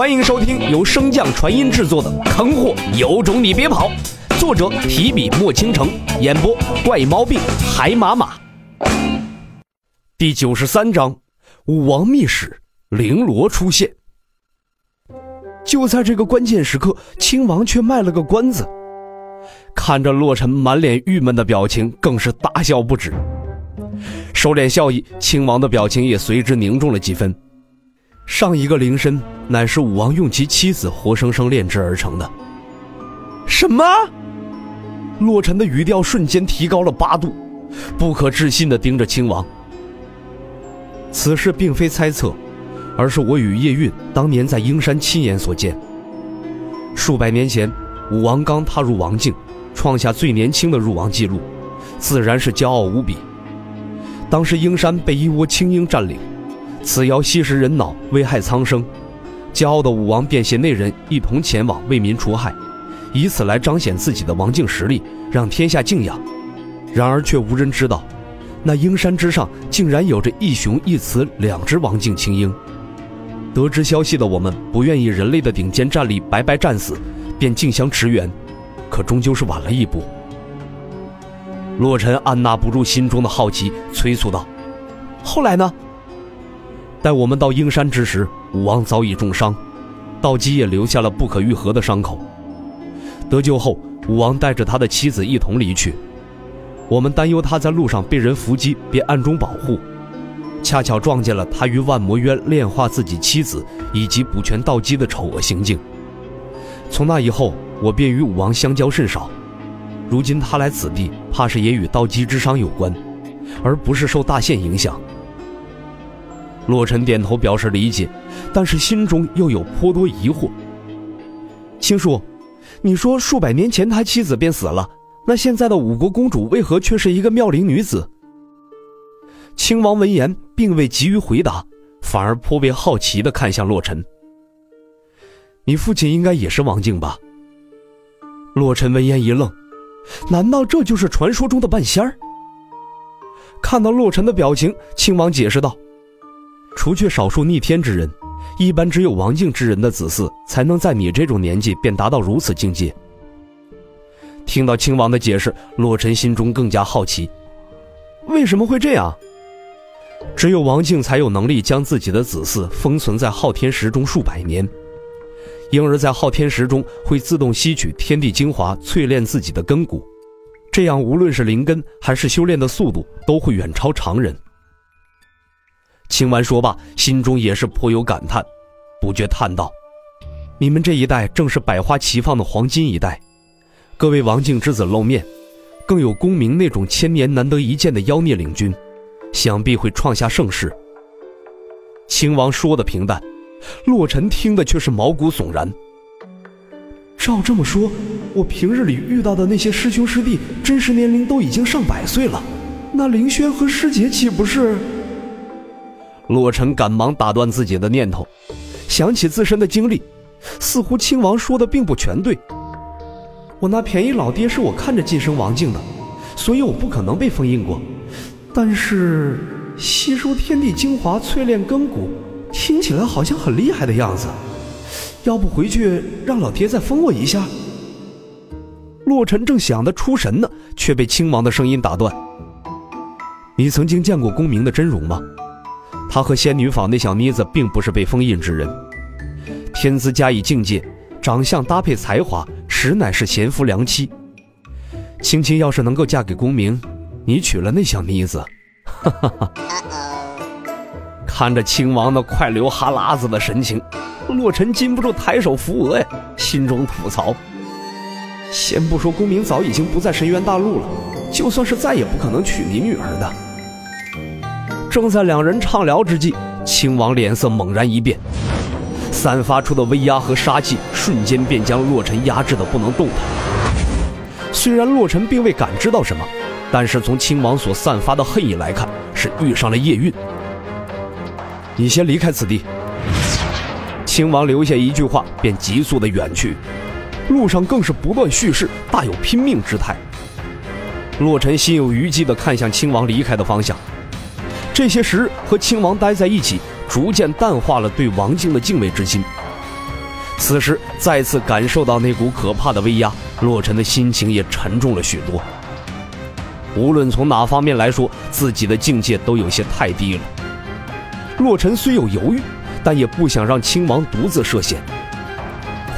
欢迎收听由升降传音制作的《坑货有种你别跑》，作者提笔墨倾城，演播怪猫病海马马。第九十三章，武王秘史，绫罗出现。就在这个关键时刻，亲王却卖了个关子。看着洛尘满脸郁闷的表情，更是大笑不止。收敛笑意，亲王的表情也随之凝重了几分。上一个灵身乃是武王用其妻子活生生炼制而成的。什么？洛尘的语调瞬间提高了八度，不可置信地盯着亲王。此事并非猜测，而是我与叶韵当年在鹰山亲眼所见。数百年前，武王刚踏入王境，创下最年轻的入王记录，自然是骄傲无比。当时鹰山被一窝青鹰占领。此妖吸食人脑，危害苍生。骄傲的武王便携内人一同前往为民除害，以此来彰显自己的王境实力，让天下敬仰。然而却无人知道，那鹰山之上竟然有着一雄一雌两只王境青鹰。得知消息的我们不愿意人类的顶尖战力白白战死，便竞相驰援，可终究是晚了一步。洛尘按捺不住心中的好奇，催促道：“后来呢？”待我们到阴山之时，武王早已重伤，道基也留下了不可愈合的伤口。得救后，武王带着他的妻子一同离去。我们担忧他在路上被人伏击，便暗中保护。恰巧撞见了他与万魔渊炼化自己妻子以及补全道基的丑恶行径。从那以后，我便与武王相交甚少。如今他来此地，怕是也与道基之伤有关，而不是受大限影响。洛尘点头表示理解，但是心中又有颇多疑惑。青叔，你说数百年前他妻子便死了，那现在的五国公主为何却是一个妙龄女子？亲王闻言并未急于回答，反而颇为好奇地看向洛尘。你父亲应该也是王静吧？洛尘闻言一愣，难道这就是传说中的半仙儿？看到洛尘的表情，亲王解释道。除却少数逆天之人，一般只有王境之人的子嗣才能在你这种年纪便达到如此境界。听到亲王的解释，洛尘心中更加好奇，为什么会这样？只有王静才有能力将自己的子嗣封存在昊天石中数百年，婴儿在昊天石中会自动吸取天地精华，淬炼自己的根骨，这样无论是灵根还是修炼的速度，都会远超常人。秦完说罢，心中也是颇有感叹，不觉叹道：“你们这一代正是百花齐放的黄金一代，各位王境之子露面，更有功名那种千年难得一见的妖孽领军，想必会创下盛世。”秦王说的平淡，洛尘听的却是毛骨悚然。照这么说，我平日里遇到的那些师兄师弟，真实年龄都已经上百岁了，那凌轩和师姐岂不是？洛尘赶忙打断自己的念头，想起自身的经历，似乎亲王说的并不全对。我那便宜老爹是我看着晋升王境的，所以我不可能被封印过。但是吸收天地精华、淬炼根骨，听起来好像很厉害的样子。要不回去让老爹再封我一下？洛尘正想得出神呢，却被亲王的声音打断：“你曾经见过公明的真容吗？”他和仙女坊那小妮子并不是被封印之人，天资加以境界，长相搭配才华，实乃是贤夫良妻。青青要是能够嫁给公明，你娶了那小妮子，哈哈哈！看着亲王那快流哈喇子的神情，洛尘禁不住抬手扶额呀，心中吐槽：先不说公明早已经不在神渊大陆了，就算是再也不可能娶你女儿的。正在两人畅聊之际，亲王脸色猛然一变，散发出的威压和杀气瞬间便将洛尘压制的不能动弹。虽然洛尘并未感知到什么，但是从亲王所散发的恨意来看，是遇上了夜运。你先离开此地。亲王留下一句话，便急速的远去，路上更是不断蓄势，大有拼命之态。洛尘心有余悸的看向亲王离开的方向。这些时和亲王待在一起，逐渐淡化了对王静的敬畏之心。此时再次感受到那股可怕的威压，洛尘的心情也沉重了许多。无论从哪方面来说，自己的境界都有些太低了。洛尘虽有犹豫，但也不想让亲王独自涉险。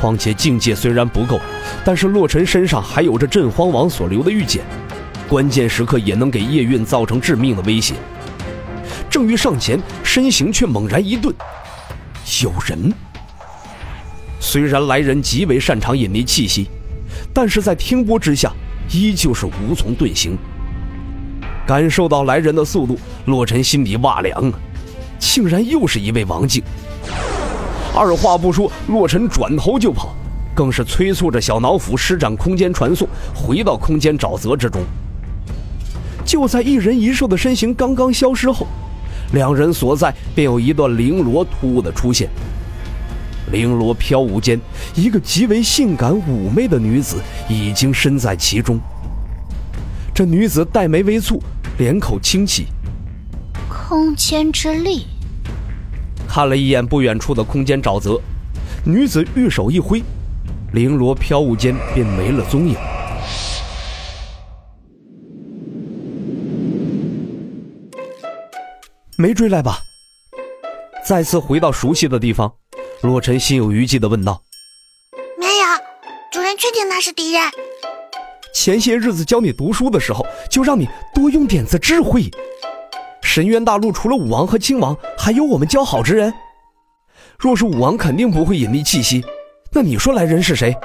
况且境界虽然不够，但是洛尘身上还有着镇荒王所留的玉简，关键时刻也能给叶韵造成致命的威胁。正欲上前，身形却猛然一顿，有人。虽然来人极为擅长隐匿气息，但是在听波之下，依旧是无从遁形。感受到来人的速度，洛尘心里哇凉啊！竟然又是一位王静。二话不说，洛尘转头就跑，更是催促着小脑斧施展空间传送，回到空间沼泽之中。就在一人一兽的身形刚刚消失后，两人所在便有一段绫罗突兀的出现。绫罗飘舞间，一个极为性感妩媚的女子已经身在其中。这女子黛眉微蹙，脸口清启。空间之力。看了一眼不远处的空间沼泽，女子玉手一挥，绫罗飘舞间便没了踪影。没追来吧？再次回到熟悉的地方，洛尘心有余悸的问道：“没有，主人确定那是敌人？”前些日子教你读书的时候，就让你多用点子智慧。神渊大陆除了武王和亲王，还有我们交好之人。若是武王，肯定不会隐匿气息。那你说来人是谁？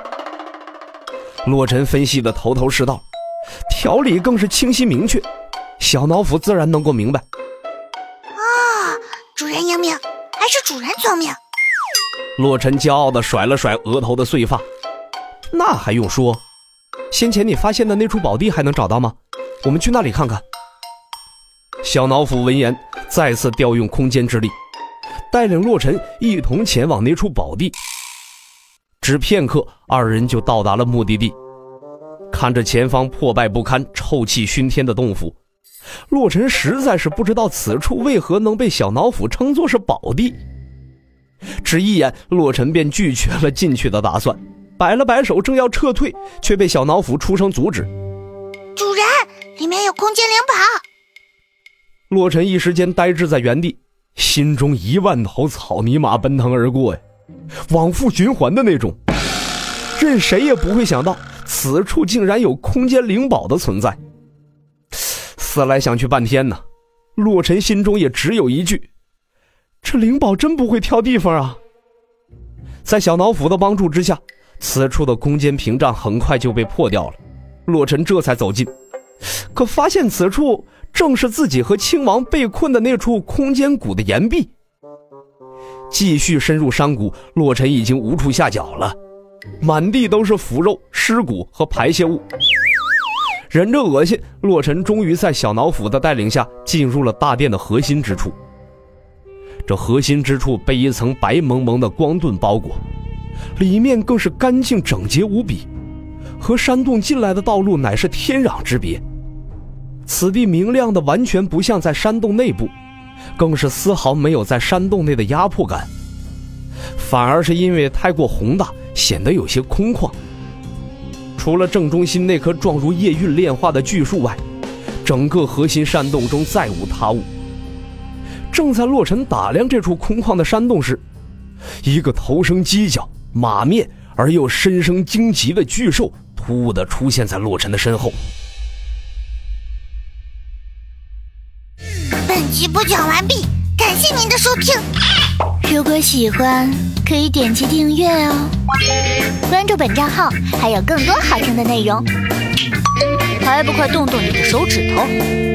洛尘分析的头头是道，条理更是清晰明确，小脑斧自然能够明白。还是主人聪明。洛尘骄傲的甩了甩额头的碎发，那还用说？先前你发现的那处宝地还能找到吗？我们去那里看看。小脑斧闻言，再次调用空间之力，带领洛尘一同前往那处宝地。只片刻，二人就到达了目的地。看着前方破败不堪、臭气熏天的洞府，洛尘实在是不知道此处为何能被小脑斧称作是宝地。只一眼，洛尘便拒绝了进去的打算。摆了摆手，正要撤退，却被小脑斧出声阻止。主人，里面有空间灵宝。洛尘一时间呆滞在原地，心中一万头草泥马奔腾而过呀，往复循环的那种。任谁也不会想到，此处竟然有空间灵宝的存在。思来想去半天呢，洛尘心中也只有一句：这灵宝真不会挑地方啊！在小脑斧的帮助之下。此处的空间屏障很快就被破掉了，洛尘这才走近，可发现此处正是自己和亲王被困的那处空间谷的岩壁。继续深入山谷，洛尘已经无处下脚了，满地都是腐肉、尸骨和排泄物。忍着恶心，洛尘终于在小脑斧的带领下进入了大殿的核心之处。这核心之处被一层白蒙蒙的光盾包裹。里面更是干净整洁无比，和山洞进来的道路乃是天壤之别。此地明亮的完全不像在山洞内部，更是丝毫没有在山洞内的压迫感，反而是因为太过宏大，显得有些空旷。除了正中心那棵状如夜韵炼化的巨树外，整个核心山洞中再无他物。正在洛尘打量这处空旷的山洞时，一个头生犄角。马面而又身生荆棘的巨兽突兀的出现在洛尘的身后。本集播讲完毕，感谢您的收听。如果喜欢，可以点击订阅哦，关注本账号还有更多好听的内容。还不快动动你的手指头！